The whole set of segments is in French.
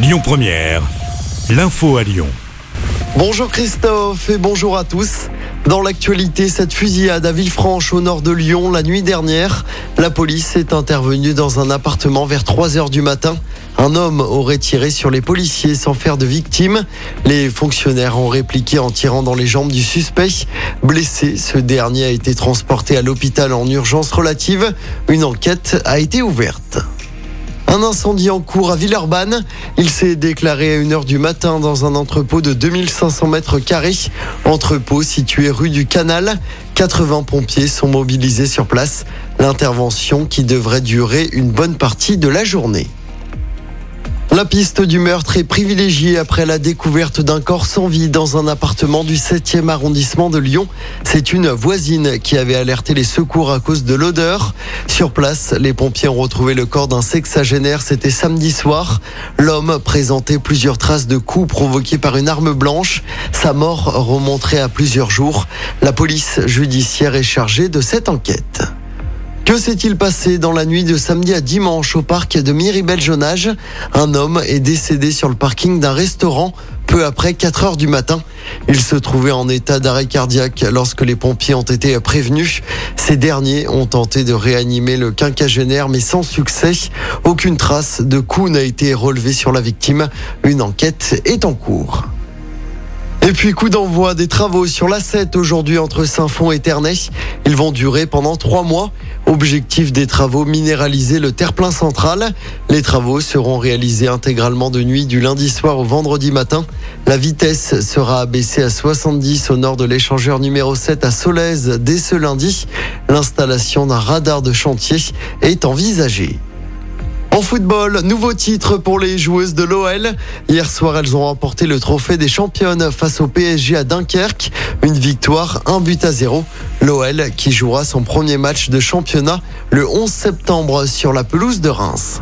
Lyon Première, l'info à Lyon. Bonjour Christophe et bonjour à tous. Dans l'actualité, cette fusillade à Villefranche au nord de Lyon la nuit dernière, la police est intervenue dans un appartement vers 3 heures du matin. Un homme aurait tiré sur les policiers sans faire de victime. Les fonctionnaires ont répliqué en tirant dans les jambes du suspect. Blessé, ce dernier a été transporté à l'hôpital en urgence relative. Une enquête a été ouverte. Un incendie en cours à Villeurbanne. Il s'est déclaré à 1h du matin dans un entrepôt de 2500 mètres carrés. Entrepôt situé rue du Canal. 80 pompiers sont mobilisés sur place. L'intervention qui devrait durer une bonne partie de la journée. La piste du meurtre est privilégiée après la découverte d'un corps sans vie dans un appartement du 7e arrondissement de Lyon. C'est une voisine qui avait alerté les secours à cause de l'odeur. Sur place, les pompiers ont retrouvé le corps d'un sexagénaire. C'était samedi soir. L'homme présentait plusieurs traces de coups provoqués par une arme blanche. Sa mort remonterait à plusieurs jours. La police judiciaire est chargée de cette enquête. Que s'est-il passé dans la nuit de samedi à dimanche au parc de Miribel-Jonage? Un homme est décédé sur le parking d'un restaurant peu après 4 heures du matin. Il se trouvait en état d'arrêt cardiaque lorsque les pompiers ont été prévenus. Ces derniers ont tenté de réanimer le quinquagénaire mais sans succès. Aucune trace de coup n'a été relevée sur la victime. Une enquête est en cours. Et puis coup d'envoi des travaux sur la 7 aujourd'hui entre Saint-Fond et Ternay. Ils vont durer pendant trois mois. Objectif des travaux, minéraliser le terre-plein central. Les travaux seront réalisés intégralement de nuit du lundi soir au vendredi matin. La vitesse sera abaissée à 70 au nord de l'échangeur numéro 7 à Solèze dès ce lundi. L'installation d'un radar de chantier est envisagée. En football, nouveau titre pour les joueuses de l'OL. Hier soir, elles ont remporté le trophée des championnes face au PSG à Dunkerque. Une victoire, un but à zéro. L'OL qui jouera son premier match de championnat le 11 septembre sur la pelouse de Reims.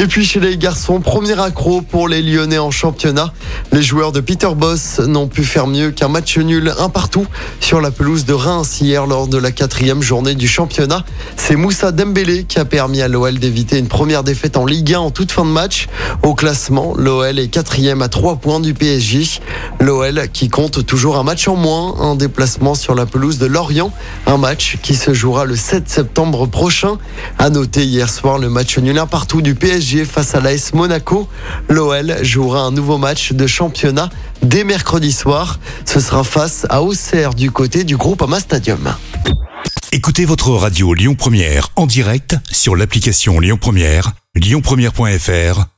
Et puis chez les garçons, premier accro pour les Lyonnais en championnat. Les joueurs de Peter Boss n'ont pu faire mieux qu'un match nul un partout sur la pelouse de Reims hier lors de la quatrième journée du championnat. C'est Moussa Dembélé qui a permis à l'OL d'éviter une première défaite en Ligue 1 en toute fin de match. Au classement, l'OL est quatrième à trois points du PSG. L'OL qui compte toujours un match en moins, un déplacement sur la pelouse de Lorient, un match qui se jouera le 7 septembre prochain. À noter hier soir le match nul un partout du PSG face à l'AS Monaco. L'OL jouera un nouveau match de championnat dès mercredi soir. Ce sera face à Auxerre du côté du groupe Ama Stadium. Écoutez votre radio Lyon Première en direct sur l'application Lyon Première, lyonpremière.fr